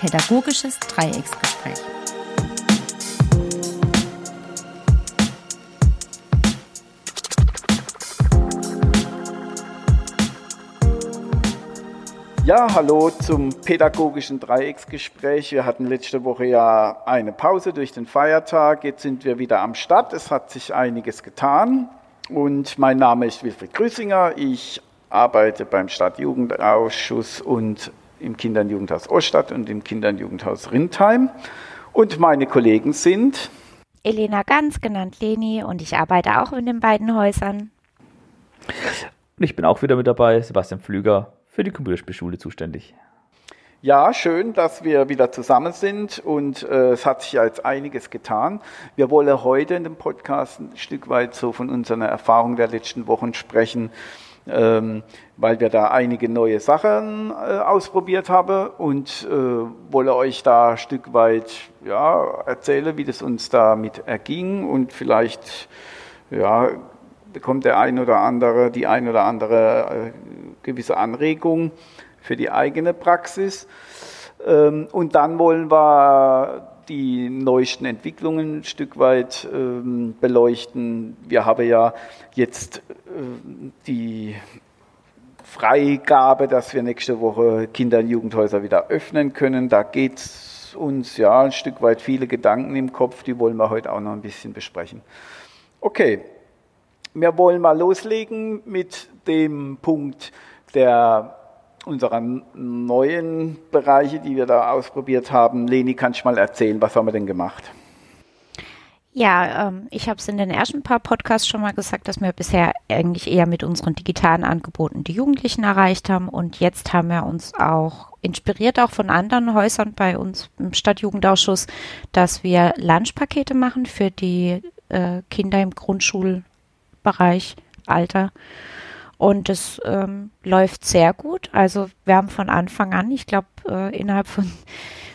Pädagogisches Dreiecksgespräch. Ja, hallo zum pädagogischen Dreiecksgespräch. Wir hatten letzte Woche ja eine Pause durch den Feiertag. Jetzt sind wir wieder am Start. Es hat sich einiges getan. Und mein Name ist Wilfried Grüßinger. Ich arbeite beim Stadtjugendausschuss und im Kinder- und Jugendhaus Oststadt und im Kinder- und Jugendhaus Rindheim. Und meine Kollegen sind Elena Ganz, genannt Leni, und ich arbeite auch in den beiden Häusern. Und ich bin auch wieder mit dabei, Sebastian Pflüger, für die Computerspielschule zuständig. Ja, schön, dass wir wieder zusammen sind und äh, es hat sich ja jetzt einiges getan. Wir wollen heute in dem Podcast ein Stück weit so von unserer Erfahrung der letzten Wochen sprechen, ähm, weil wir da einige neue Sachen äh, ausprobiert haben und äh, wolle euch da ein Stück weit ja, erzählen, wie das uns damit erging und vielleicht ja, bekommt der ein oder andere, die ein oder andere äh, gewisse Anregung für die eigene Praxis. Ähm, und dann wollen wir die neuesten Entwicklungen ein Stück weit ähm, beleuchten. Wir haben ja jetzt äh, die Freigabe, dass wir nächste Woche Kinder- und Jugendhäuser wieder öffnen können. Da geht es uns ja ein Stück weit viele Gedanken im Kopf, die wollen wir heute auch noch ein bisschen besprechen. Okay, wir wollen mal loslegen mit dem Punkt der unserer neuen Bereiche, die wir da ausprobiert haben. Leni, kannst du mal erzählen, was haben wir denn gemacht? Ja, ähm, ich habe es in den ersten paar Podcasts schon mal gesagt, dass wir bisher eigentlich eher mit unseren digitalen Angeboten die Jugendlichen erreicht haben. Und jetzt haben wir uns auch inspiriert, auch von anderen Häusern bei uns im Stadtjugendausschuss, dass wir Lunchpakete machen für die äh, Kinder im Grundschulbereich, Alter. Und es ähm, läuft sehr gut. Also wir haben von Anfang an, ich glaube, äh, innerhalb von,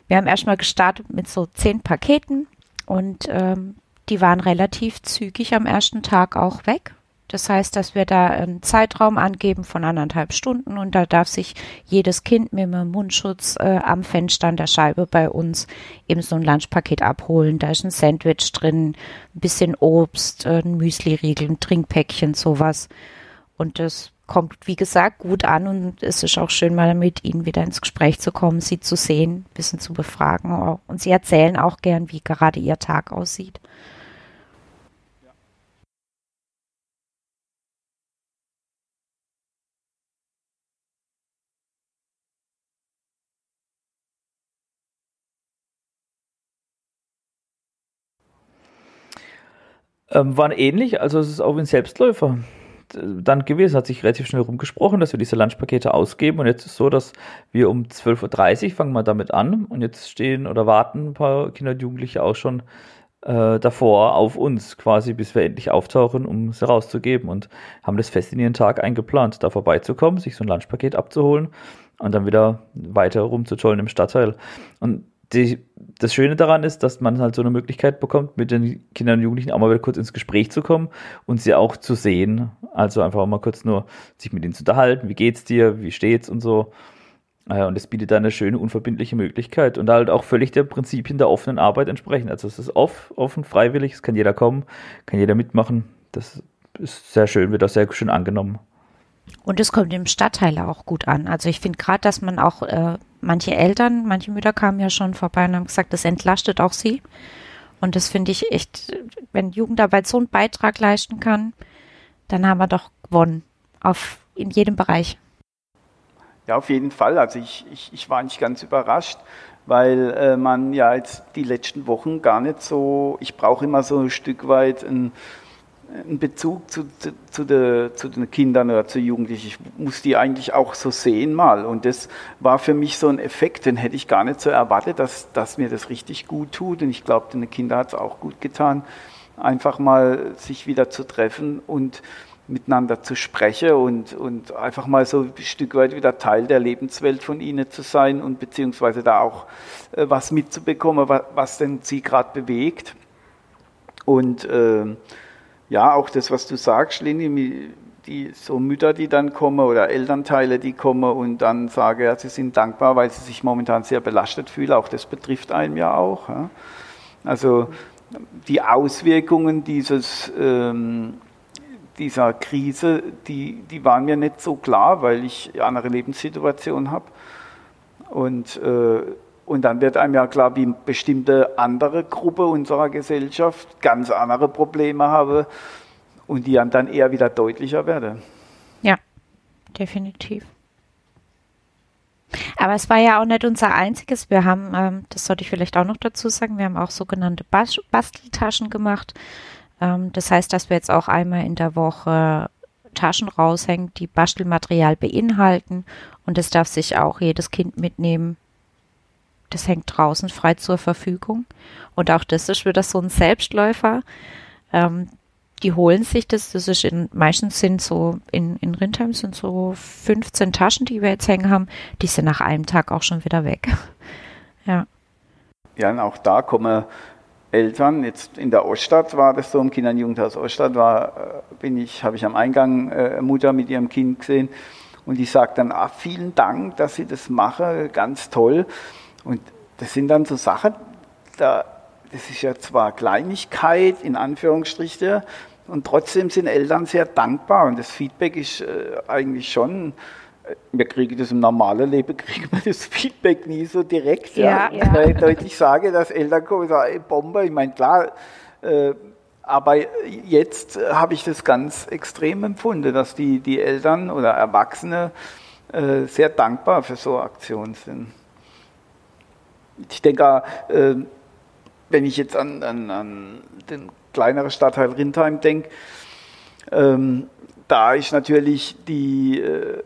wir haben erstmal gestartet mit so zehn Paketen und ähm, die waren relativ zügig am ersten Tag auch weg. Das heißt, dass wir da einen Zeitraum angeben von anderthalb Stunden und da darf sich jedes Kind mit einem Mundschutz äh, am Fenster an der Scheibe bei uns eben so ein Lunchpaket abholen. Da ist ein Sandwich drin, ein bisschen Obst, äh, ein Müsli-Riegel, ein Trinkpäckchen, sowas. Und das kommt, wie gesagt, gut an und es ist auch schön, mal mit ihnen wieder ins Gespräch zu kommen, sie zu sehen, ein bisschen zu befragen. Und sie erzählen auch gern, wie gerade ihr Tag aussieht. Ähm, waren ähnlich, also es ist auch ein Selbstläufer dann gewesen, hat sich relativ schnell rumgesprochen, dass wir diese Lunchpakete ausgeben und jetzt ist es so, dass wir um 12.30 Uhr fangen wir damit an und jetzt stehen oder warten ein paar Kinder und Jugendliche auch schon äh, davor auf uns quasi, bis wir endlich auftauchen, um sie rauszugeben und haben das fest in ihren Tag eingeplant, da vorbeizukommen, sich so ein Lunchpaket abzuholen und dann wieder weiter rumzutollen im Stadtteil. Und die, das Schöne daran ist, dass man halt so eine Möglichkeit bekommt, mit den Kindern und Jugendlichen auch mal wieder kurz ins Gespräch zu kommen und sie auch zu sehen. Also einfach mal kurz nur sich mit ihnen zu unterhalten. Wie geht's dir? Wie steht's und so. Äh, und es bietet da eine schöne, unverbindliche Möglichkeit und halt auch völlig der Prinzipien der offenen Arbeit entsprechen. Also es ist offen, freiwillig, es kann jeder kommen, kann jeder mitmachen. Das ist sehr schön, wird auch sehr schön angenommen. Und es kommt im Stadtteil auch gut an. Also ich finde gerade, dass man auch äh, manche Eltern, manche Mütter kamen ja schon vorbei und haben gesagt, das entlastet auch sie. Und das finde ich echt, wenn Jugendarbeit so einen Beitrag leisten kann, dann haben wir doch gewonnen. Auf, in jedem Bereich. Ja, auf jeden Fall. Also ich, ich, ich war nicht ganz überrascht, weil äh, man ja jetzt die letzten Wochen gar nicht so, ich brauche immer so ein Stück weit ein einen Bezug zu, zu, zu, de, zu, den Kindern oder zu Jugendlichen. Ich muss die eigentlich auch so sehen mal. Und das war für mich so ein Effekt, den hätte ich gar nicht so erwartet, dass, dass mir das richtig gut tut. Und ich glaube, den Kindern hat es auch gut getan, einfach mal sich wieder zu treffen und miteinander zu sprechen und, und einfach mal so ein Stück weit wieder Teil der Lebenswelt von ihnen zu sein und beziehungsweise da auch äh, was mitzubekommen, was, was denn sie gerade bewegt. Und äh, ja, auch das, was du sagst, Leni, die so Mütter, die dann kommen oder Elternteile, die kommen und dann sagen, ja, sie sind dankbar, weil sie sich momentan sehr belastet fühlen. Auch das betrifft einen ja auch. Ja. Also die Auswirkungen dieses, ähm, dieser Krise, die, die waren mir nicht so klar, weil ich eine andere Lebenssituation habe. Und, äh, und dann wird einem ja klar, wie bestimmte andere Gruppe unserer Gesellschaft ganz andere Probleme habe und die dann eher wieder deutlicher werden. Ja, definitiv. Aber es war ja auch nicht unser einziges. Wir haben, ähm, das sollte ich vielleicht auch noch dazu sagen, wir haben auch sogenannte Bas Basteltaschen gemacht. Ähm, das heißt, dass wir jetzt auch einmal in der Woche Taschen raushängen, die Bastelmaterial beinhalten. Und das darf sich auch jedes Kind mitnehmen. Das hängt draußen frei zur Verfügung. Und auch das ist wieder so ein Selbstläufer. Ähm, die holen sich das, das ist in, meistens sind so, in, in Rindheim sind so 15 Taschen, die wir jetzt hängen haben, die sind nach einem Tag auch schon wieder weg. ja. Ja, und auch da kommen Eltern, jetzt in der Oststadt war das so, im Kinder- und Jugendhaus Oststadt war, äh, bin ich, habe ich am Eingang äh, Mutter mit ihrem Kind gesehen und die sagt dann, ah, vielen Dank, dass Sie das machen, ganz toll. Und das sind dann so Sachen, da das ist ja zwar Kleinigkeit in Anführungsstrichen, und trotzdem sind Eltern sehr dankbar und das Feedback ist äh, eigentlich schon, äh, wir kriegen das im normalen Leben, kriegen wir das Feedback nie so direkt. Ja, ja. Weil ich deutlich sage, dass Eltern kommen und sagen, ey, Bombe, ich meine, klar, äh, aber jetzt habe ich das ganz extrem empfunden, dass die, die Eltern oder Erwachsene äh, sehr dankbar für so Aktionen sind. Ich denke, äh, wenn ich jetzt an, an, an den kleineren Stadtteil Rindheim denke, ähm, da ist natürlich die, äh,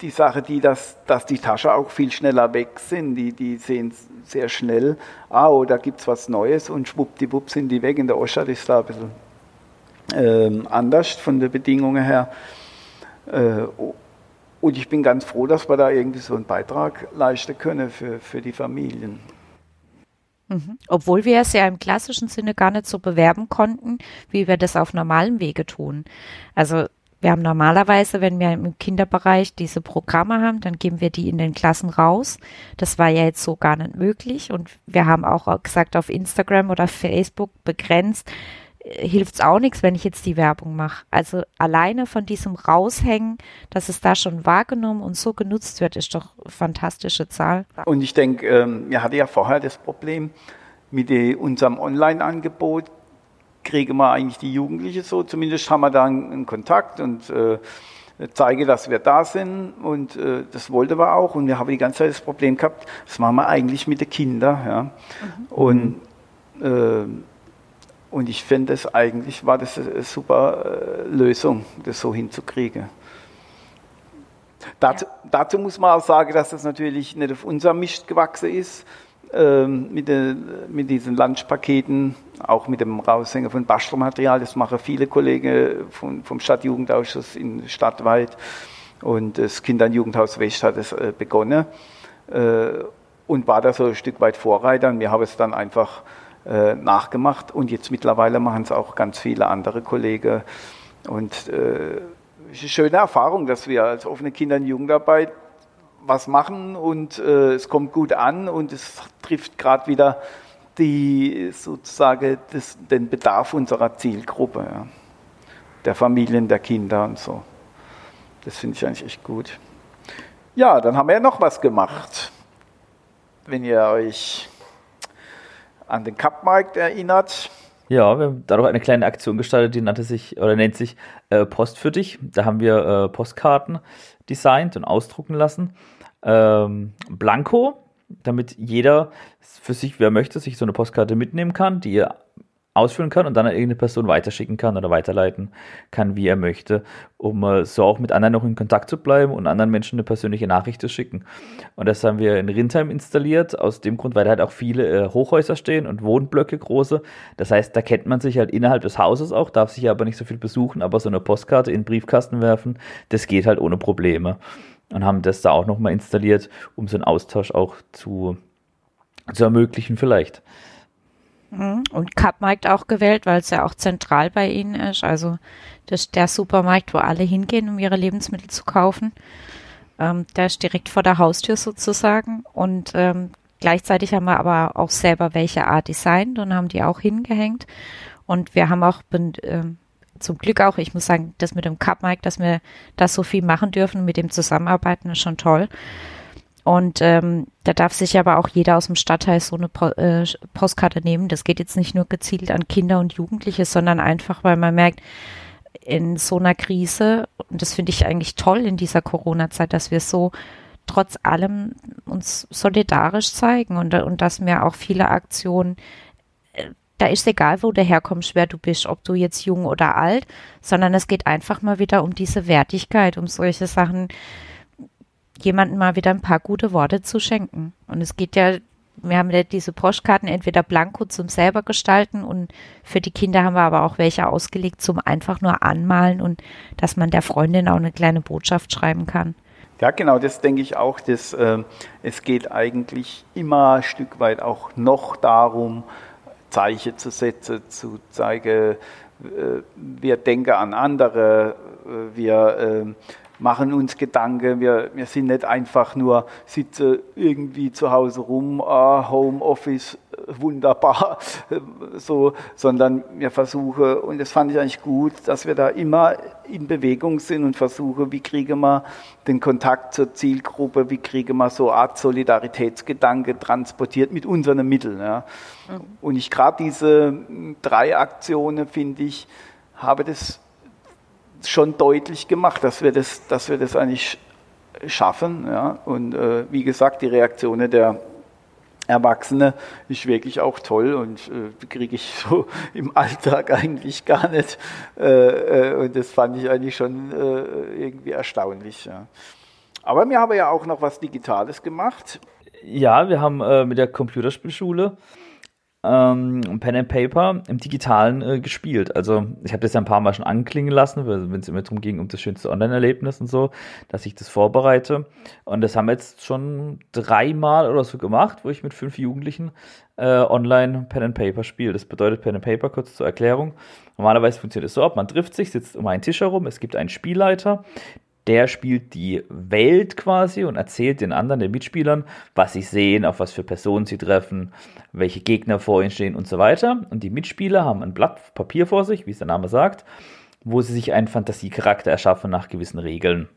die Sache, die, dass, dass die Taschen auch viel schneller weg sind. Die, die sehen sehr schnell, ah, oh, da gibt es was Neues und schwuppdiwupp sind die weg. In der Oststadt ist da ein bisschen ähm, anders von den Bedingungen her. Äh, und ich bin ganz froh, dass wir da irgendwie so einen Beitrag leisten können für, für die Familien. Mhm. Obwohl wir es ja im klassischen Sinne gar nicht so bewerben konnten, wie wir das auf normalem Wege tun. Also wir haben normalerweise, wenn wir im Kinderbereich diese Programme haben, dann geben wir die in den Klassen raus. Das war ja jetzt so gar nicht möglich. Und wir haben auch gesagt, auf Instagram oder Facebook begrenzt, hilft es auch nichts, wenn ich jetzt die Werbung mache. Also alleine von diesem Raushängen, dass es da schon wahrgenommen und so genutzt wird, ist doch eine fantastische Zahl. Und ich denke, ähm, wir hatten ja vorher das Problem mit die, unserem Online-Angebot, kriegen wir eigentlich die Jugendlichen so, zumindest haben wir da einen, Kontakt und äh, zeige, dass wir da sind und äh, das wollte wir auch und wir haben die ganze Zeit das Problem gehabt, das machen wir eigentlich mit den Kindern. Ja? Mhm. Und äh, und ich finde es eigentlich, war das eine super äh, Lösung, das so hinzukriegen. Dazu, ja. dazu, muss man auch sagen, dass das natürlich nicht auf unser Mist gewachsen ist, ähm, mit, de, mit, diesen Lunchpaketen, auch mit dem Raushängen von Bastelmaterial. Das machen viele Kollegen von, vom Stadtjugendausschuss in stadtweit. Und das Kinder- und Jugendhaus West hat es äh, begonnen äh, und war da so ein Stück weit Vorreiter. Und wir haben es dann einfach äh, nachgemacht und jetzt mittlerweile machen es auch ganz viele andere Kollegen. Und äh, es ist eine schöne Erfahrung, dass wir als offene Kinder- und Jugendarbeit was machen und äh, es kommt gut an und es trifft gerade wieder die sozusagen das, den Bedarf unserer Zielgruppe, ja. der Familien, der Kinder und so. Das finde ich eigentlich echt gut. Ja, dann haben wir ja noch was gemacht. Wenn ihr euch an den Cup-Markt erinnert. Ja, wir haben dadurch eine kleine Aktion gestartet, die nannte sich oder nennt sich äh, Post für dich. Da haben wir äh, Postkarten designt und ausdrucken lassen. Ähm, Blanko, damit jeder für sich, wer möchte, sich so eine Postkarte mitnehmen kann, die ihr ausfüllen kann und dann an irgendeine Person weiterschicken kann oder weiterleiten kann, wie er möchte, um äh, so auch mit anderen noch in Kontakt zu bleiben und anderen Menschen eine persönliche Nachricht zu schicken. Und das haben wir in Rindheim installiert, aus dem Grund, weil da halt auch viele äh, Hochhäuser stehen und Wohnblöcke große. Das heißt, da kennt man sich halt innerhalb des Hauses auch, darf sich aber nicht so viel besuchen, aber so eine Postkarte in den Briefkasten werfen, das geht halt ohne Probleme. Und haben das da auch nochmal installiert, um so einen Austausch auch zu, zu ermöglichen vielleicht. Mhm. Und Cupmarkt auch gewählt, weil es ja auch zentral bei Ihnen ist. Also das ist der Supermarkt, wo alle hingehen, um ihre Lebensmittel zu kaufen. Ähm, der ist direkt vor der Haustür sozusagen. Und ähm, gleichzeitig haben wir aber auch selber welche Art designt und haben die auch hingehängt. Und wir haben auch ähm, zum Glück auch, ich muss sagen, das mit dem Cupmarkt, dass wir das so viel machen dürfen, mit dem Zusammenarbeiten ist schon toll. Und ähm, da darf sich aber auch jeder aus dem Stadtteil so eine po äh, Postkarte nehmen. Das geht jetzt nicht nur gezielt an Kinder und Jugendliche, sondern einfach, weil man merkt, in so einer Krise, und das finde ich eigentlich toll in dieser Corona-Zeit, dass wir so trotz allem uns solidarisch zeigen und, und dass wir auch viele Aktionen, äh, da ist egal, wo du herkommst, wer du bist, ob du jetzt jung oder alt, sondern es geht einfach mal wieder um diese Wertigkeit, um solche Sachen, jemandem mal wieder ein paar gute Worte zu schenken. Und es geht ja, wir haben ja diese Postkarten entweder blanko zum selber gestalten und für die Kinder haben wir aber auch welche ausgelegt zum einfach nur anmalen und dass man der Freundin auch eine kleine Botschaft schreiben kann. Ja, genau, das denke ich auch. Dass, äh, es geht eigentlich immer ein Stück weit auch noch darum, Zeichen zu setzen, zu zeigen, äh, wir denken an andere, äh, wir äh, machen uns Gedanken. Wir, wir sind nicht einfach nur sitzen irgendwie zu Hause rum, ah, Homeoffice, wunderbar, so, sondern wir versuchen, und das fand ich eigentlich gut, dass wir da immer in Bewegung sind und versuchen, wie kriegen wir den Kontakt zur Zielgruppe, wie kriegen wir so eine Art Solidaritätsgedanke transportiert mit unseren Mitteln. Ja. Mhm. Und ich gerade diese drei Aktionen, finde ich, habe das schon deutlich gemacht, dass wir das, dass wir das eigentlich schaffen. Ja? Und äh, wie gesagt, die Reaktionen der Erwachsene ist wirklich auch toll und äh, kriege ich so im Alltag eigentlich gar nicht. Äh, äh, und das fand ich eigentlich schon äh, irgendwie erstaunlich. Ja. Aber wir haben ja auch noch was Digitales gemacht. Ja, wir haben äh, mit der Computerspielschule ähm, Pen and Paper im Digitalen äh, gespielt. Also ich habe das ja ein paar Mal schon anklingen lassen, wenn es immer darum ging, um das schönste Online-Erlebnis und so, dass ich das vorbereite. Und das haben wir jetzt schon dreimal oder so gemacht, wo ich mit fünf Jugendlichen äh, online Pen and Paper spiele. Das bedeutet Pen and Paper, kurz zur Erklärung. Normalerweise funktioniert es so ab, man trifft sich, sitzt um einen Tisch herum, es gibt einen Spielleiter, der spielt die Welt quasi und erzählt den anderen, den Mitspielern, was sie sehen, auf was für Personen sie treffen, welche Gegner vor ihnen stehen und so weiter. Und die Mitspieler haben ein Blatt Papier vor sich, wie es der Name sagt, wo sie sich einen Fantasiecharakter erschaffen nach gewissen Regeln.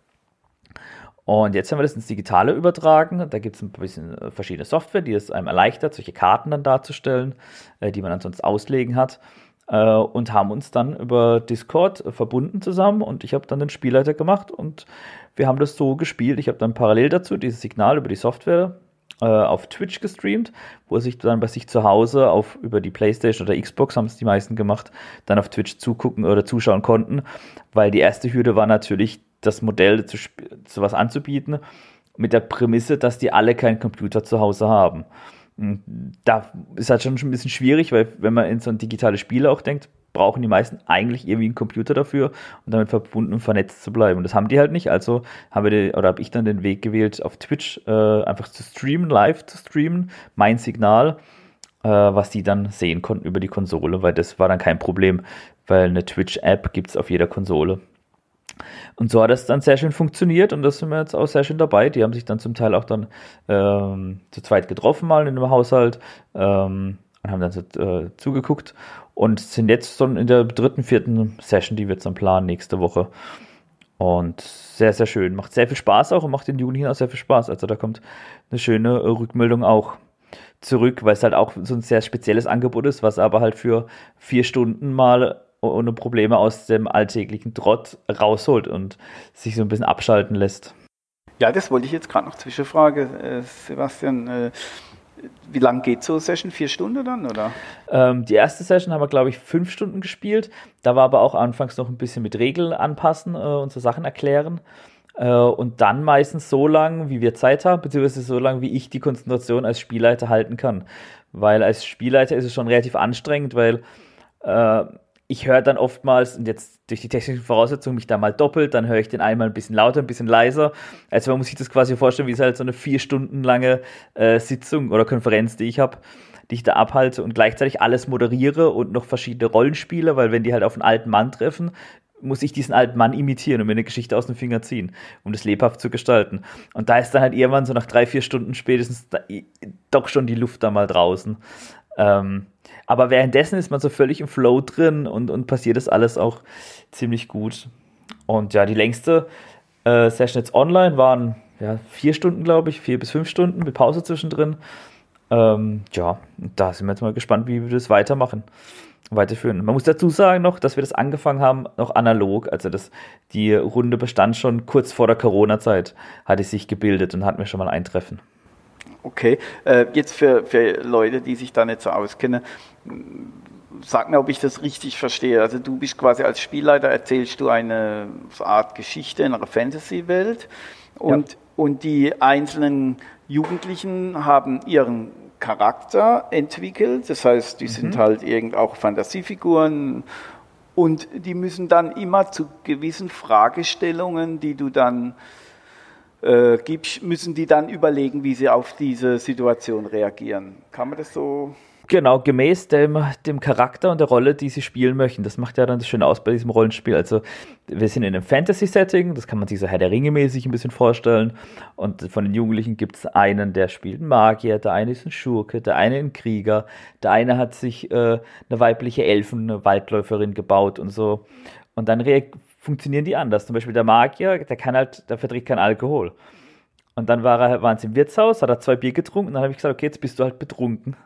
Und jetzt haben wir das ins Digitale übertragen. Da gibt es ein bisschen äh, verschiedene Software, die es einem erleichtert, solche Karten dann darzustellen, äh, die man ansonsten auslegen hat äh, und haben uns dann über Discord verbunden zusammen und ich habe dann den Spielleiter gemacht und wir haben das so gespielt. Ich habe dann parallel dazu dieses Signal über die Software äh, auf Twitch gestreamt, wo sich dann bei sich zu Hause auf über die Playstation oder Xbox haben es die meisten gemacht, dann auf Twitch zugucken oder zuschauen konnten, weil die erste Hürde war natürlich das Modell zu, zu was anzubieten mit der Prämisse, dass die alle keinen Computer zu Hause haben. Da ist halt schon ein bisschen schwierig, weil wenn man in so ein digitales Spiel auch denkt, brauchen die meisten eigentlich irgendwie einen Computer dafür und damit verbunden und vernetzt zu bleiben. Und das haben die halt nicht. Also haben wir die, oder habe ich dann den Weg gewählt, auf Twitch äh, einfach zu streamen, live zu streamen, mein Signal, äh, was die dann sehen konnten über die Konsole, weil das war dann kein Problem, weil eine Twitch-App gibt es auf jeder Konsole. Und so hat das dann sehr schön funktioniert und das sind wir jetzt auch sehr schön dabei. Die haben sich dann zum Teil auch dann ähm, zu zweit getroffen mal in einem Haushalt ähm, und haben dann so, äh, zugeguckt und sind jetzt schon in der dritten, vierten Session, die wir jetzt dann planen nächste Woche. Und sehr, sehr schön. Macht sehr viel Spaß auch und macht den Jugendlichen auch sehr viel Spaß. Also da kommt eine schöne äh, Rückmeldung auch zurück, weil es halt auch so ein sehr spezielles Angebot ist, was aber halt für vier Stunden mal ohne Probleme aus dem alltäglichen Trott rausholt und sich so ein bisschen abschalten lässt. Ja, das wollte ich jetzt gerade noch zwischenfragen, äh, Sebastian. Äh, wie lange geht so eine Session? Vier Stunden dann, oder? Ähm, die erste Session haben wir, glaube ich, fünf Stunden gespielt. Da war aber auch anfangs noch ein bisschen mit Regeln anpassen äh, und so Sachen erklären. Äh, und dann meistens so lang, wie wir Zeit haben, beziehungsweise so lang, wie ich die Konzentration als Spielleiter halten kann. Weil als Spielleiter ist es schon relativ anstrengend, weil äh, ich höre dann oftmals, und jetzt durch die technischen Voraussetzungen mich da mal doppelt, dann höre ich den einmal ein bisschen lauter, ein bisschen leiser. Also man muss sich das quasi vorstellen, wie es halt so eine vier Stunden lange äh, Sitzung oder Konferenz, die ich habe. die ich da abhalte und gleichzeitig alles moderiere und noch verschiedene Rollen spiele, weil wenn die halt auf einen alten Mann treffen, muss ich diesen alten Mann imitieren und mir eine Geschichte aus dem Finger ziehen, um das lebhaft zu gestalten. Und da ist dann halt irgendwann so nach drei, vier Stunden spätestens da, doch schon die Luft da mal draußen. Ähm, aber währenddessen ist man so völlig im Flow drin und, und passiert das alles auch ziemlich gut. Und ja, die längste äh, Session jetzt online waren ja, vier Stunden, glaube ich, vier bis fünf Stunden mit Pause zwischendrin. Ähm, ja, da sind wir jetzt mal gespannt, wie wir das weitermachen weiterführen. Man muss dazu sagen noch, dass wir das angefangen haben, noch analog. Also das, die Runde bestand schon kurz vor der Corona-Zeit, hatte sich gebildet und hatten wir schon mal ein Treffen. Okay, äh, jetzt für, für Leute, die sich da nicht so auskennen, sag mir, ob ich das richtig verstehe. Also du bist quasi als Spielleiter, erzählst du eine Art Geschichte in einer Fantasy-Welt und, ja. und die einzelnen Jugendlichen haben ihren Charakter entwickelt. Das heißt, die mhm. sind halt irgend auch Fantasiefiguren und die müssen dann immer zu gewissen Fragestellungen, die du dann äh, müssen die dann überlegen, wie sie auf diese Situation reagieren. Kann man das so Genau, gemäß dem, dem Charakter und der Rolle, die sie spielen möchten. Das macht ja dann das Schöne aus bei diesem Rollenspiel. Also, wir sind in einem Fantasy-Setting, das kann man sich so Herr der Ringe mäßig ein bisschen vorstellen. Und von den Jugendlichen gibt es einen, der spielt einen Magier, der eine ist ein Schurke, der eine ein Krieger, der eine hat sich äh, eine weibliche Elfen, eine Waldläuferin gebaut und so. Und dann funktionieren die anders. Zum Beispiel der Magier, der kann halt, der verträgt keinen Alkohol. Und dann war er, waren sie im Wirtshaus, hat er zwei Bier getrunken und dann habe ich gesagt, okay, jetzt bist du halt betrunken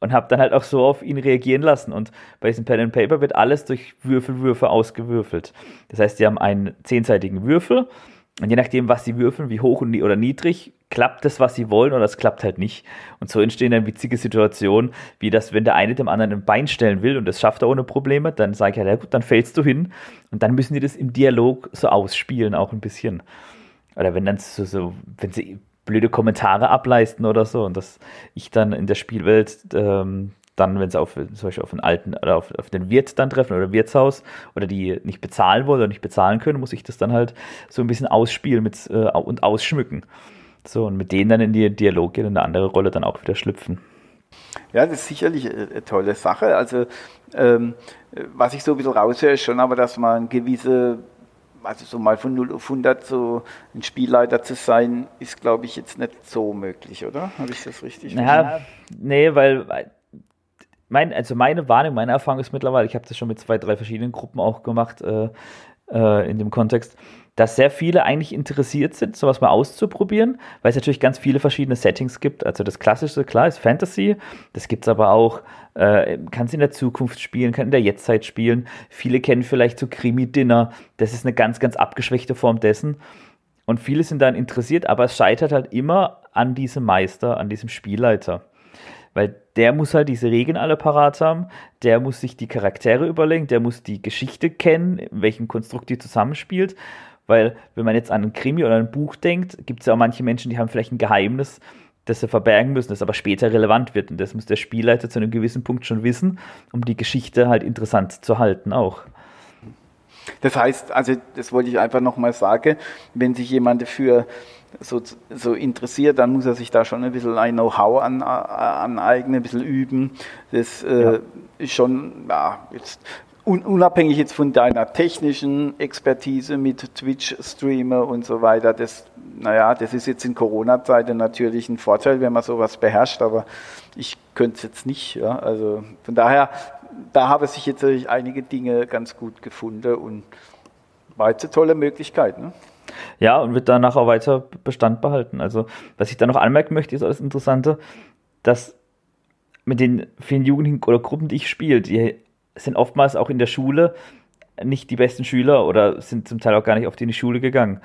und habe dann halt auch so auf ihn reagieren lassen. Und bei diesem Pen and Paper wird alles durch Würfelwürfe ausgewürfelt. Das heißt, sie haben einen zehnseitigen Würfel und je nachdem, was sie würfeln, wie hoch oder niedrig, klappt das, was sie wollen, oder es klappt halt nicht. Und so entstehen dann witzige Situationen, wie das, wenn der eine dem anderen ein Bein stellen will und das schafft er ohne Probleme, dann sage ich halt, ja gut, dann fällst du hin. Und dann müssen die das im Dialog so ausspielen, auch ein bisschen. Oder wenn dann so, so wenn sie blöde Kommentare ableisten oder so und dass ich dann in der Spielwelt ähm, dann, wenn sie auf, zum Beispiel auf einen alten oder auf, auf den Wirt dann treffen oder Wirtshaus oder die nicht bezahlen wollen oder nicht bezahlen können, muss ich das dann halt so ein bisschen ausspielen mit, äh, und ausschmücken. So, und mit denen dann in die Dialog gehen und eine andere Rolle dann auch wieder schlüpfen. Ja, das ist sicherlich eine tolle Sache. Also, ähm, was ich so ein bisschen raushöre, ist schon aber, dass man gewisse also so mal von 0 auf 100 so ein Spielleiter zu sein, ist, glaube ich, jetzt nicht so möglich, oder? Habe ich das richtig naja, Nee, weil mein, also meine Wahrnehmung, meine Erfahrung ist mittlerweile, ich habe das schon mit zwei, drei verschiedenen Gruppen auch gemacht äh, äh, in dem Kontext, dass sehr viele eigentlich interessiert sind, sowas mal auszuprobieren, weil es natürlich ganz viele verschiedene Settings gibt. Also das klassische, klar, ist Fantasy, das gibt es aber auch, äh, kann es in der Zukunft spielen, kann in der Jetztzeit spielen. Viele kennen vielleicht so Krimi-Dinner, das ist eine ganz, ganz abgeschwächte Form dessen. Und viele sind dann interessiert, aber es scheitert halt immer an diesem Meister, an diesem Spielleiter. Weil der muss halt diese Regeln alle parat haben, der muss sich die Charaktere überlegen, der muss die Geschichte kennen, in welchem Konstrukt die zusammenspielt. Weil, wenn man jetzt an ein Krimi oder ein Buch denkt, gibt es ja auch manche Menschen, die haben vielleicht ein Geheimnis, das sie verbergen müssen, das aber später relevant wird. Und das muss der Spielleiter zu einem gewissen Punkt schon wissen, um die Geschichte halt interessant zu halten auch. Das heißt, also das wollte ich einfach nochmal sagen, wenn sich jemand dafür so, so interessiert, dann muss er sich da schon ein bisschen ein Know-how an, aneignen, ein bisschen üben. Das äh, ja. ist schon, ja, jetzt unabhängig jetzt von deiner technischen Expertise mit Twitch-Streamer und so weiter, das, naja, das ist jetzt in Corona-Zeiten natürlich ein Vorteil, wenn man sowas beherrscht, aber ich könnte es jetzt nicht. Ja? Also von daher, da habe sich jetzt einige Dinge ganz gut gefunden und war jetzt eine tolle Möglichkeit. Ne? Ja, und wird danach auch weiter Bestand behalten. Also, was ich da noch anmerken möchte, ist das Interessante, dass mit den vielen Jugendlichen oder Gruppen, die ich spiele, die sind oftmals auch in der Schule nicht die besten Schüler oder sind zum Teil auch gar nicht auf die Schule gegangen.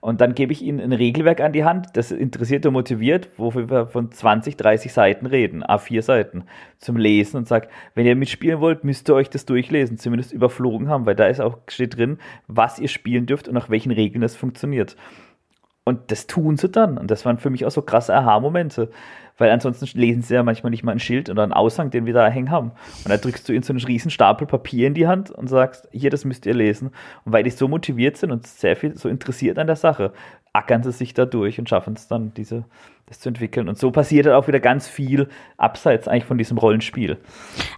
Und dann gebe ich ihnen ein Regelwerk an die Hand, das interessiert und motiviert, wofür wir von 20, 30 Seiten reden, A4 Seiten zum Lesen und sage, wenn ihr mitspielen wollt, müsst ihr euch das durchlesen, zumindest überflogen haben, weil da ist auch steht drin, was ihr spielen dürft und nach welchen Regeln es funktioniert. Und das tun sie dann. Und das waren für mich auch so krasse Aha-Momente. Weil ansonsten lesen sie ja manchmal nicht mal ein Schild oder einen Aushang, den wir da hängen haben. Und da drückst du ihnen so einen riesen Stapel Papier in die Hand und sagst, hier, das müsst ihr lesen. Und weil die so motiviert sind und sehr viel so interessiert an der Sache, ackern sie sich da durch und schaffen es dann, diese, das zu entwickeln. Und so passiert dann auch wieder ganz viel abseits eigentlich von diesem Rollenspiel.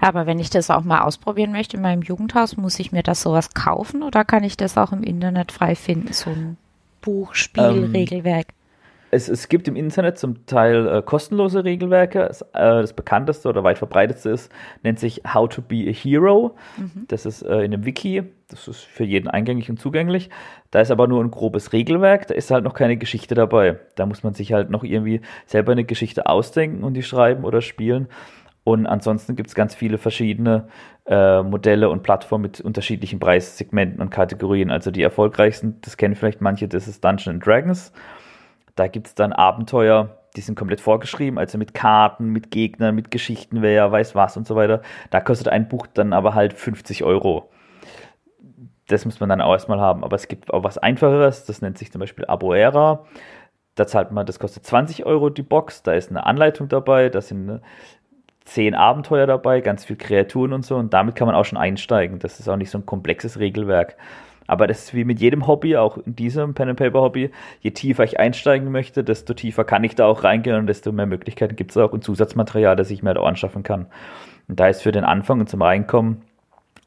Aber wenn ich das auch mal ausprobieren möchte in meinem Jugendhaus, muss ich mir das sowas kaufen oder kann ich das auch im Internet frei finden, so ein Buch, Spiel, ähm, Regelwerk? Es, es, gibt im Internet zum Teil äh, kostenlose Regelwerke. Es, äh, das bekannteste oder weit verbreitetste ist, nennt sich How to be a Hero. Mhm. Das ist äh, in einem Wiki. Das ist für jeden eingängig und zugänglich. Da ist aber nur ein grobes Regelwerk. Da ist halt noch keine Geschichte dabei. Da muss man sich halt noch irgendwie selber eine Geschichte ausdenken und die schreiben oder spielen. Und ansonsten gibt es ganz viele verschiedene äh, Modelle und Plattformen mit unterschiedlichen Preissegmenten und Kategorien. Also die erfolgreichsten, das kennen vielleicht manche, das ist Dungeons Dragons. Da gibt es dann Abenteuer, die sind komplett vorgeschrieben, also mit Karten, mit Gegnern, mit Geschichten, wer weiß was und so weiter. Da kostet ein Buch dann aber halt 50 Euro. Das muss man dann auch erstmal haben. Aber es gibt auch was Einfacheres, das nennt sich zum Beispiel Aboera. Da zahlt man, das kostet 20 Euro die Box, da ist eine Anleitung dabei, da sind zehn Abenteuer dabei, ganz viel Kreaturen und so. Und damit kann man auch schon einsteigen. Das ist auch nicht so ein komplexes Regelwerk. Aber das ist wie mit jedem Hobby, auch in diesem Pen and Paper Hobby. Je tiefer ich einsteigen möchte, desto tiefer kann ich da auch reingehen und desto mehr Möglichkeiten gibt es auch und Zusatzmaterial, das ich mir da anschaffen kann. Und da ist für den Anfang und zum Reinkommen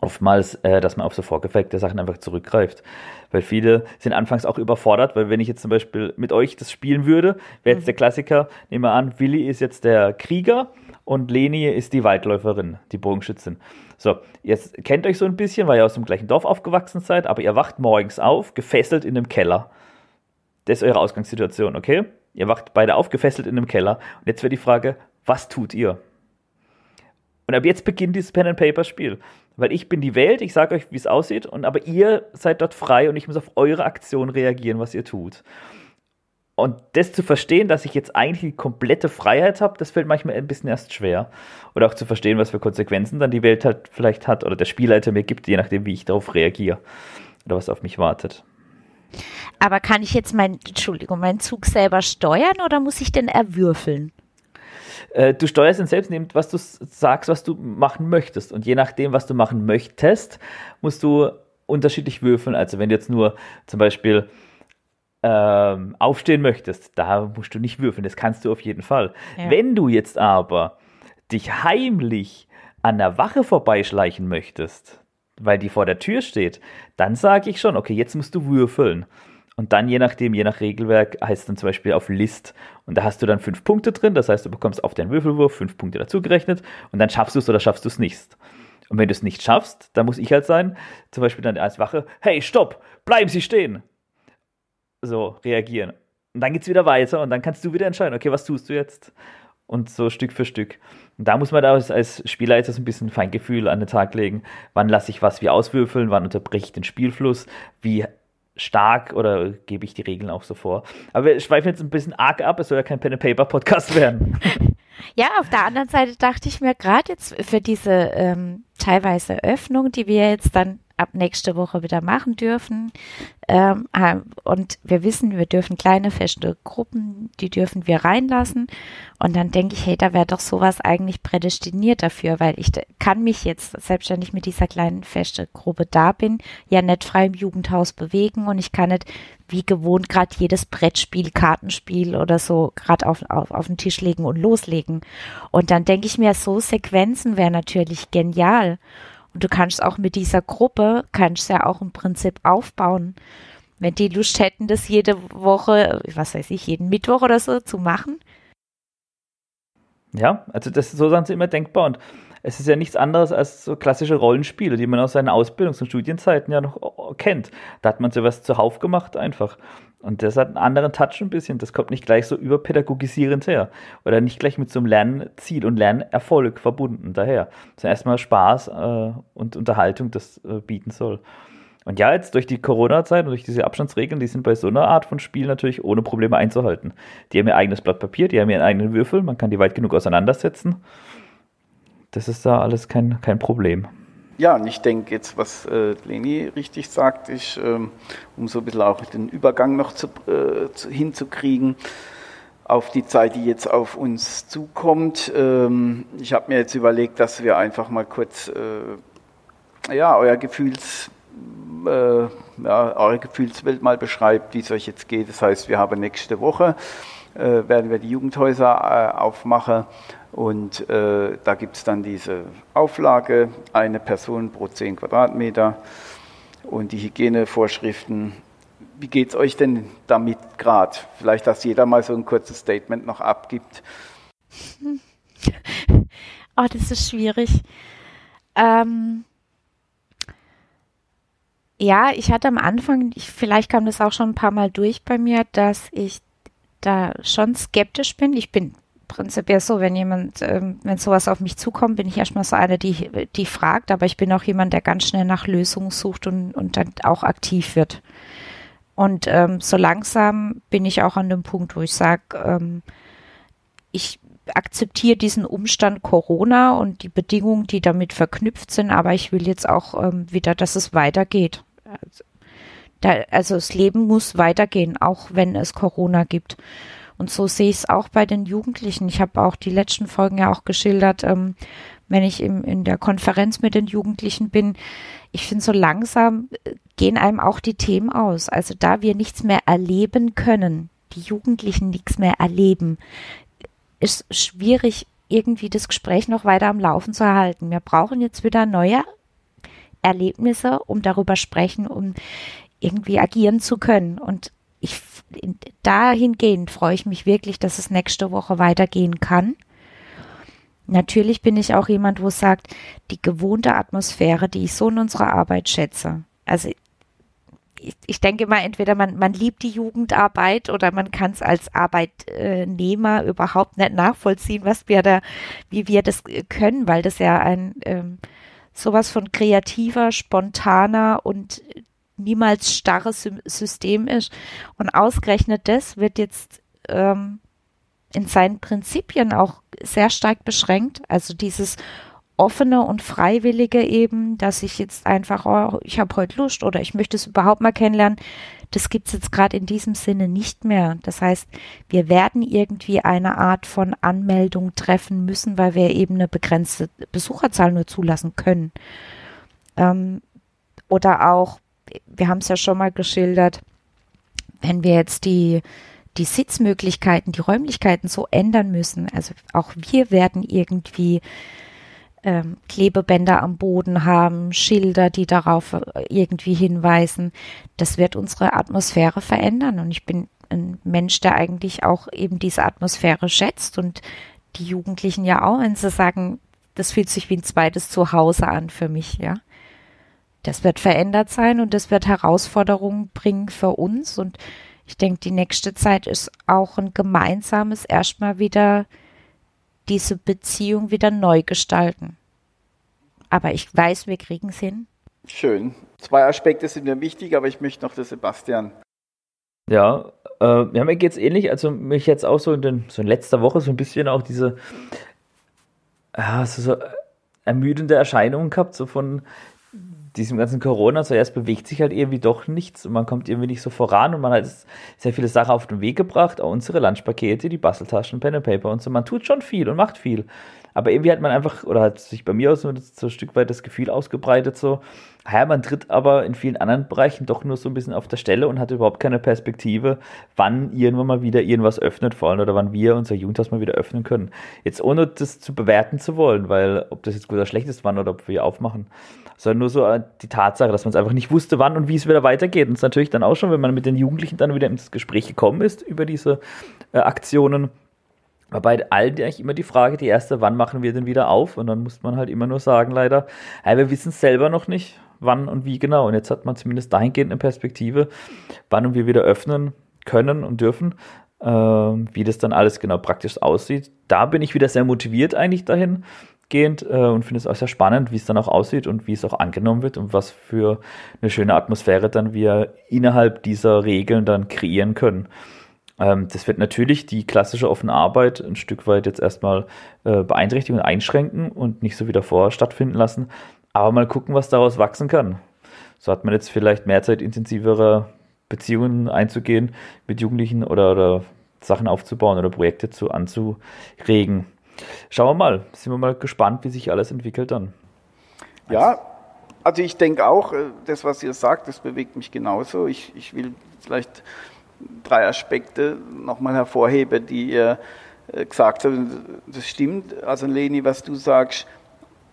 oftmals, äh, dass man auf so vorgefertigte Sachen einfach zurückgreift. Weil viele sind anfangs auch überfordert, weil wenn ich jetzt zum Beispiel mit euch das spielen würde, wäre jetzt mhm. der Klassiker, nehmen wir an, Willi ist jetzt der Krieger und Leni ist die Waldläuferin, die Bogenschützin. So, jetzt kennt euch so ein bisschen, weil ihr aus dem gleichen Dorf aufgewachsen seid, aber ihr wacht morgens auf, gefesselt in einem Keller. Das ist eure Ausgangssituation, okay? Ihr wacht beide auf, gefesselt in einem Keller. Und jetzt wäre die Frage, was tut ihr? Und ab jetzt beginnt dieses Pen and Paper Spiel, weil ich bin die Welt, ich sage euch, wie es aussieht, und aber ihr seid dort frei und ich muss auf eure Aktion reagieren, was ihr tut. Und das zu verstehen, dass ich jetzt eigentlich die komplette Freiheit habe, das fällt manchmal ein bisschen erst schwer. Oder auch zu verstehen, was für Konsequenzen dann die Welt halt vielleicht hat oder der Spielleiter mir gibt, je nachdem, wie ich darauf reagiere oder was auf mich wartet. Aber kann ich jetzt mein, Entschuldigung, meinen Zug selber steuern oder muss ich denn erwürfeln? Äh, du steuerst ihn selbst, was du sagst, was du machen möchtest. Und je nachdem, was du machen möchtest, musst du unterschiedlich würfeln. Also wenn du jetzt nur zum Beispiel ähm, aufstehen möchtest, da musst du nicht würfeln, das kannst du auf jeden Fall. Ja. Wenn du jetzt aber dich heimlich an der Wache vorbeischleichen möchtest, weil die vor der Tür steht, dann sage ich schon, okay, jetzt musst du würfeln. Und dann je nachdem, je nach Regelwerk, heißt es dann zum Beispiel auf List. Und da hast du dann fünf Punkte drin, das heißt, du bekommst auf deinen Würfelwurf fünf Punkte dazugerechnet und dann schaffst du es oder schaffst du es nicht. Und wenn du es nicht schaffst, dann muss ich halt sein, zum Beispiel dann als Wache, hey, stopp, bleiben Sie stehen so reagieren. Und dann geht es wieder weiter und dann kannst du wieder entscheiden, okay, was tust du jetzt? Und so Stück für Stück. Und da muss man da als, als Spielleiter so ein bisschen Feingefühl an den Tag legen. Wann lasse ich was wie auswürfeln? Wann unterbreche ich den Spielfluss? Wie stark oder gebe ich die Regeln auch so vor? Aber wir schweifen jetzt ein bisschen arg ab. Es soll ja kein Pen-and-Paper-Podcast werden. Ja, auf der anderen Seite dachte ich mir gerade jetzt für diese ähm, teilweise Öffnung, die wir jetzt dann ab nächste Woche wieder machen dürfen. Ähm, und wir wissen, wir dürfen kleine feste Gruppen, die dürfen wir reinlassen. Und dann denke ich, hey, da wäre doch sowas eigentlich prädestiniert dafür, weil ich kann mich jetzt, selbstständig mit dieser kleinen feste Gruppe da bin, ja nicht frei im Jugendhaus bewegen und ich kann nicht wie gewohnt gerade jedes Brettspiel, Kartenspiel oder so gerade auf, auf, auf den Tisch legen und loslegen. Und dann denke ich mir, so Sequenzen wäre natürlich genial. Und du kannst auch mit dieser Gruppe, kannst ja auch im Prinzip aufbauen. Wenn die Lust hätten, das jede Woche, was weiß ich, jeden Mittwoch oder so zu machen. Ja, also das so sind sie immer denkbar. Und es ist ja nichts anderes als so klassische Rollenspiele, die man aus seinen Ausbildungs- und Studienzeiten ja noch kennt. Da hat man sowas zuhauf gemacht einfach. Und das hat einen anderen Touch ein bisschen. Das kommt nicht gleich so überpädagogisierend her. Oder nicht gleich mit so einem Lernziel und Lernerfolg verbunden daher. Sondern erstmal Spaß äh, und Unterhaltung, das äh, bieten soll. Und ja, jetzt durch die Corona-Zeit und durch diese Abstandsregeln, die sind bei so einer Art von Spiel natürlich ohne Probleme einzuhalten. Die haben ihr eigenes Blatt Papier, die haben ihren eigenen Würfel, man kann die weit genug auseinandersetzen. Das ist da alles kein, kein Problem. Ja, und ich denke jetzt, was äh, Leni richtig sagt, ist, ähm, um so ein bisschen auch den Übergang noch zu, äh, zu, hinzukriegen auf die Zeit, die jetzt auf uns zukommt. Ähm, ich habe mir jetzt überlegt, dass wir einfach mal kurz äh, ja, euer Gefühls, äh, ja, eure Gefühlswelt mal beschreibt, wie es euch jetzt geht. Das heißt, wir haben nächste Woche, äh, werden wir die Jugendhäuser äh, aufmachen und äh, da gibt es dann diese Auflage, eine Person pro 10 Quadratmeter und die Hygienevorschriften. Wie geht es euch denn damit gerade? Vielleicht, dass jeder mal so ein kurzes Statement noch abgibt. Oh, das ist schwierig. Ähm ja, ich hatte am Anfang, ich, vielleicht kam das auch schon ein paar Mal durch bei mir, dass ich da schon skeptisch bin. Ich bin prinzipiell so, wenn jemand, ähm, wenn sowas auf mich zukommt, bin ich erstmal so eine, die, die fragt, aber ich bin auch jemand, der ganz schnell nach Lösungen sucht und, und dann auch aktiv wird. Und ähm, so langsam bin ich auch an dem Punkt, wo ich sage, ähm, ich akzeptiere diesen Umstand Corona und die Bedingungen, die damit verknüpft sind, aber ich will jetzt auch ähm, wieder, dass es weitergeht. Also, da, also das Leben muss weitergehen, auch wenn es Corona gibt. Und so sehe ich es auch bei den Jugendlichen. Ich habe auch die letzten Folgen ja auch geschildert, ähm, wenn ich im, in der Konferenz mit den Jugendlichen bin. Ich finde, so langsam äh, gehen einem auch die Themen aus. Also da wir nichts mehr erleben können, die Jugendlichen nichts mehr erleben, ist schwierig, irgendwie das Gespräch noch weiter am Laufen zu erhalten. Wir brauchen jetzt wieder neue Erlebnisse, um darüber sprechen, um irgendwie agieren zu können. Und ich dahingehend freue ich mich wirklich, dass es nächste Woche weitergehen kann. Natürlich bin ich auch jemand, wo sagt, die gewohnte Atmosphäre, die ich so in unserer Arbeit schätze. Also ich, ich denke mal, entweder man, man liebt die Jugendarbeit oder man kann es als Arbeitnehmer überhaupt nicht nachvollziehen, was wir da, wie wir das können, weil das ja ein ähm, sowas von kreativer, spontaner und niemals starres System ist. Und ausgerechnet das wird jetzt ähm, in seinen Prinzipien auch sehr stark beschränkt. Also dieses offene und freiwillige eben, dass ich jetzt einfach, oh, ich habe heute Lust oder ich möchte es überhaupt mal kennenlernen, das gibt es jetzt gerade in diesem Sinne nicht mehr. Das heißt, wir werden irgendwie eine Art von Anmeldung treffen müssen, weil wir eben eine begrenzte Besucherzahl nur zulassen können. Ähm, oder auch wir haben es ja schon mal geschildert, wenn wir jetzt die, die Sitzmöglichkeiten, die Räumlichkeiten so ändern müssen, also auch wir werden irgendwie ähm, Klebebänder am Boden haben, Schilder, die darauf äh, irgendwie hinweisen, das wird unsere Atmosphäre verändern. Und ich bin ein Mensch, der eigentlich auch eben diese Atmosphäre schätzt und die Jugendlichen ja auch, wenn sie sagen, das fühlt sich wie ein zweites Zuhause an für mich, ja das wird verändert sein und das wird Herausforderungen bringen für uns. Und ich denke, die nächste Zeit ist auch ein gemeinsames erstmal wieder diese Beziehung wieder neu gestalten. Aber ich weiß, wir kriegen es hin. Schön. Zwei Aspekte sind mir wichtig, aber ich möchte noch der Sebastian. Ja, äh, ja, mir geht es ähnlich. Also mich jetzt auch so in, den, so in letzter Woche so ein bisschen auch diese ja, so, so ermüdende Erscheinungen gehabt, so von diesem ganzen Corona zuerst bewegt sich halt irgendwie doch nichts und man kommt irgendwie nicht so voran und man hat sehr viele Sachen auf den Weg gebracht, auch unsere Lunchpakete, die Basteltaschen, Pen and Paper und so. Man tut schon viel und macht viel. Aber irgendwie hat man einfach, oder hat sich bei mir auch so, so ein Stück weit das Gefühl ausgebreitet, so, man tritt aber in vielen anderen Bereichen doch nur so ein bisschen auf der Stelle und hat überhaupt keine Perspektive, wann irgendwann mal wieder irgendwas öffnet, vor allem, oder wann wir unser Jugendhaus mal wieder öffnen können. Jetzt ohne das zu bewerten zu wollen, weil ob das jetzt gut oder schlecht ist, wann oder ob wir aufmachen sondern nur so äh, die Tatsache, dass man es einfach nicht wusste, wann und wie es wieder weitergeht. Und es natürlich dann auch schon, wenn man mit den Jugendlichen dann wieder ins Gespräch gekommen ist über diese äh, Aktionen, war bei allen eigentlich immer die Frage, die erste, wann machen wir denn wieder auf? Und dann muss man halt immer nur sagen, leider, hey, wir wissen es selber noch nicht, wann und wie genau. Und jetzt hat man zumindest dahingehend eine Perspektive, wann wir wieder öffnen können und dürfen. Äh, wie das dann alles genau praktisch aussieht. Da bin ich wieder sehr motiviert eigentlich dahin, gehend äh, und finde es auch sehr spannend, wie es dann auch aussieht und wie es auch angenommen wird und was für eine schöne Atmosphäre dann wir innerhalb dieser Regeln dann kreieren können. Ähm, das wird natürlich die klassische offene Arbeit ein Stück weit jetzt erstmal äh, beeinträchtigen und einschränken und nicht so wie davor stattfinden lassen. Aber mal gucken, was daraus wachsen kann. So hat man jetzt vielleicht mehr Zeit, intensivere Beziehungen einzugehen mit Jugendlichen oder, oder Sachen aufzubauen oder Projekte zu anzuregen. Schauen wir mal, sind wir mal gespannt, wie sich alles entwickelt dann. Ja, also ich denke auch, äh, das, was ihr sagt, das bewegt mich genauso. Ich, ich will vielleicht drei Aspekte nochmal hervorheben, die ihr äh, gesagt habt. Das stimmt, also Leni, was du sagst,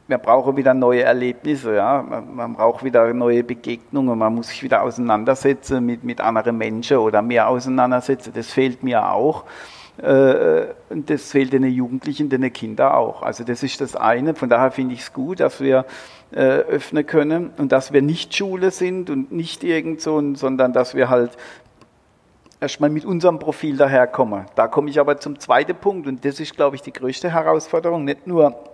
wir brauchen wieder neue Erlebnisse, ja. Man, man, braucht wieder neue Begegnungen, man muss sich wieder auseinandersetzen mit, mit anderen Menschen oder mehr auseinandersetzen. Das fehlt mir auch. Äh, und das fehlt den Jugendlichen, den Kindern auch. Also das ist das eine. Von daher finde ich es gut, dass wir äh, öffnen können und dass wir nicht Schule sind und nicht irgend so, sondern dass wir halt erstmal mit unserem Profil daherkommen. Da komme ich aber zum zweiten Punkt und das ist, glaube ich, die größte Herausforderung. Nicht nur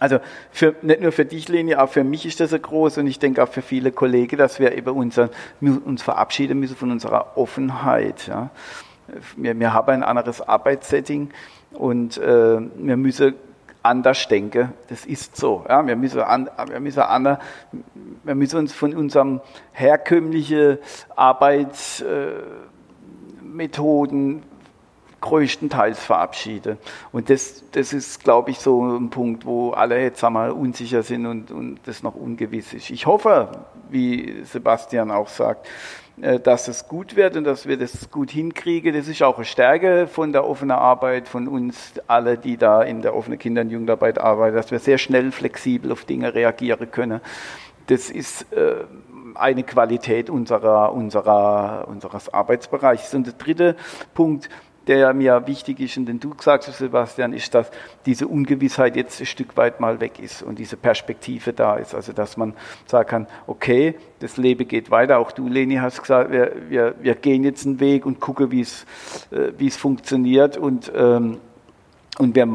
also für, nicht nur für dich, Leni, auch für mich ist das ein groß und ich denke auch für viele Kollegen, dass wir eben unser, uns verabschieden müssen von unserer Offenheit. Ja. Wir, wir haben ein anderes Arbeitssetting und äh, wir müssen anders denken. Das ist so. Ja. Wir, müssen an, wir, müssen an, wir müssen uns von unserem herkömmlichen Arbeitsmethoden größtenteils verabschiede. Und das, das ist, glaube ich, so ein Punkt, wo alle jetzt einmal unsicher sind und, und das noch ungewiss ist. Ich hoffe, wie Sebastian auch sagt, äh, dass es gut wird und dass wir das gut hinkriegen. Das ist auch eine Stärke von der offenen Arbeit, von uns alle, die da in der offenen Kinder- und Jugendarbeit arbeiten, dass wir sehr schnell, flexibel auf Dinge reagieren können. Das ist äh, eine Qualität unserer, unserer, unseres Arbeitsbereichs. Und der dritte Punkt, der mir wichtig ist und den du gesagt hast, Sebastian, ist, dass diese Ungewissheit jetzt ein Stück weit mal weg ist und diese Perspektive da ist. Also, dass man sagen kann, okay, das Leben geht weiter. Auch du, Leni, hast gesagt, wir, wir, wir gehen jetzt einen Weg und gucken, wie es, äh, wie es funktioniert und, ähm, und wir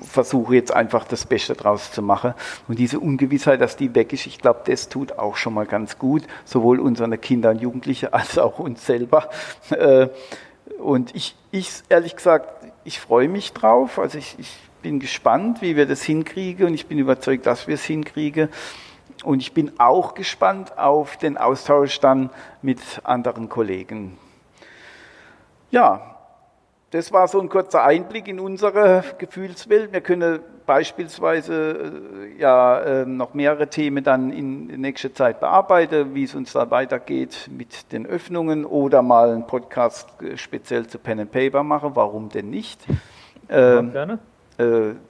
versuchen jetzt einfach das Beste draus zu machen. Und diese Ungewissheit, dass die weg ist, ich glaube, das tut auch schon mal ganz gut, sowohl unseren Kindern und Jugendlichen als auch uns selber. Äh, und ich, ich ehrlich gesagt, ich freue mich drauf. Also ich, ich bin gespannt, wie wir das hinkriegen und ich bin überzeugt, dass wir es hinkriegen. Und ich bin auch gespannt auf den Austausch dann mit anderen Kollegen. Ja, das war so ein kurzer Einblick in unsere Gefühlswelt. Wir können beispielsweise äh, ja äh, noch mehrere Themen dann in nächster Zeit bearbeiten, wie es uns da weitergeht mit den Öffnungen oder mal einen Podcast äh, speziell zu Pen and Paper machen. Warum denn nicht? Ähm, gerne.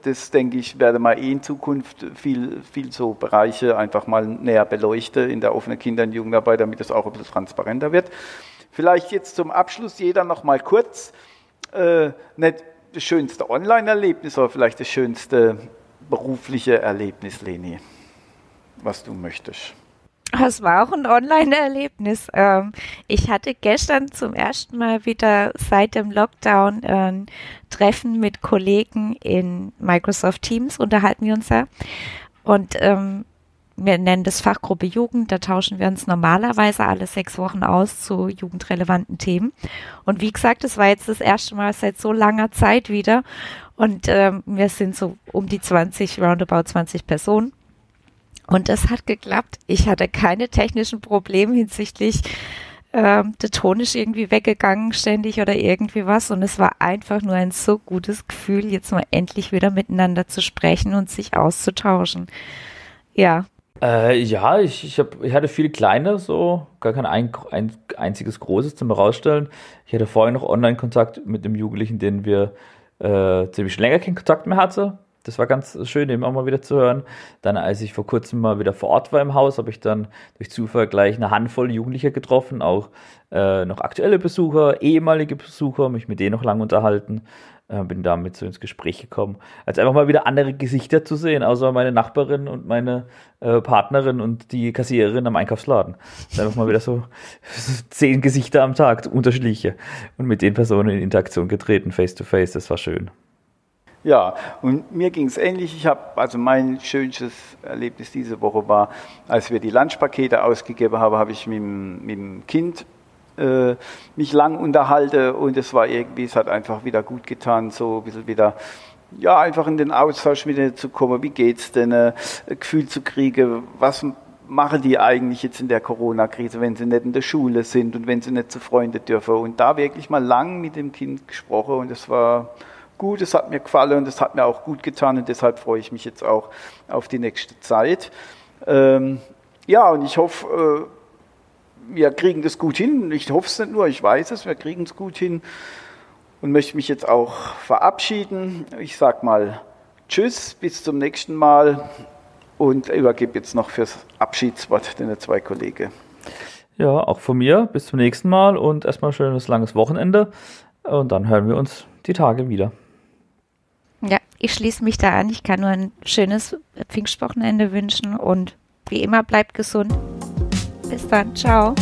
Das denke ich, werde mal eh in Zukunft viel, viel so Bereiche einfach mal näher beleuchten in der offenen Kinder- und Jugendarbeit, damit es auch ein bisschen transparenter wird. Vielleicht jetzt zum Abschluss jeder noch mal kurz äh, nicht das schönste Online-Erlebnis, aber vielleicht das schönste berufliche Erlebnis, Leni, was du möchtest. Das war auch ein Online-Erlebnis. Ähm, ich hatte gestern zum ersten Mal wieder seit dem Lockdown ein Treffen mit Kollegen in Microsoft Teams, unterhalten wir uns ja. Und ähm, wir nennen das Fachgruppe Jugend, da tauschen wir uns normalerweise alle sechs Wochen aus zu jugendrelevanten Themen. Und wie gesagt, es war jetzt das erste Mal seit so langer Zeit wieder. Und ähm, wir sind so um die 20, roundabout 20 Personen. Und das hat geklappt. Ich hatte keine technischen Probleme hinsichtlich, ähm, der Ton ist irgendwie weggegangen ständig oder irgendwie was. Und es war einfach nur ein so gutes Gefühl, jetzt mal endlich wieder miteinander zu sprechen und sich auszutauschen. Ja, äh, ja, ich, ich, hab, ich hatte viele kleine, so, gar kein ein, ein, einziges großes zum herausstellen. Ich hatte vorher noch Online-Kontakt mit dem Jugendlichen, den wir äh, ziemlich länger keinen Kontakt mehr hatten. Das war ganz schön, auch mal wieder zu hören. Dann, als ich vor kurzem mal wieder vor Ort war im Haus, habe ich dann durch Zufall gleich eine Handvoll Jugendlicher getroffen, auch äh, noch aktuelle Besucher, ehemalige Besucher, mich mit denen noch lange unterhalten äh, bin damit so ins Gespräch gekommen. Als einfach mal wieder andere Gesichter zu sehen, außer meine Nachbarin und meine äh, Partnerin und die Kassiererin am Einkaufsladen. Einfach mal wieder so zehn Gesichter am Tag, unterschiedliche. Und mit den Personen in Interaktion getreten, face to face, das war schön. Ja, und mir ging es ähnlich. Ich habe, also mein schönstes Erlebnis diese Woche war, als wir die Lunchpakete ausgegeben haben, habe ich mit, mit dem Kind äh, mich lang unterhalte und es war irgendwie, es hat einfach wieder gut getan, so ein bisschen wieder ja, einfach in den Austausch mit denen zu kommen. Wie geht's denn? Äh, Gefühl zu kriegen, was machen die eigentlich jetzt in der Corona-Krise, wenn sie nicht in der Schule sind und wenn sie nicht zu Freunden dürfen. Und da wirklich mal lang mit dem Kind gesprochen und es war gut, es hat mir gefallen und es hat mir auch gut getan und deshalb freue ich mich jetzt auch auf die nächste Zeit. Ähm, ja, und ich hoffe, äh, wir kriegen das gut hin. Ich hoffe es nicht nur, ich weiß es, wir kriegen es gut hin und möchte mich jetzt auch verabschieden. Ich sage mal Tschüss, bis zum nächsten Mal und übergebe jetzt noch fürs Abschiedswort den zwei Kollegen. Ja, auch von mir. Bis zum nächsten Mal und erstmal schönes langes Wochenende. Und dann hören wir uns die Tage wieder. Ich schließe mich da an. Ich kann nur ein schönes Pfingstwochenende wünschen und wie immer bleibt gesund. Bis dann. Ciao.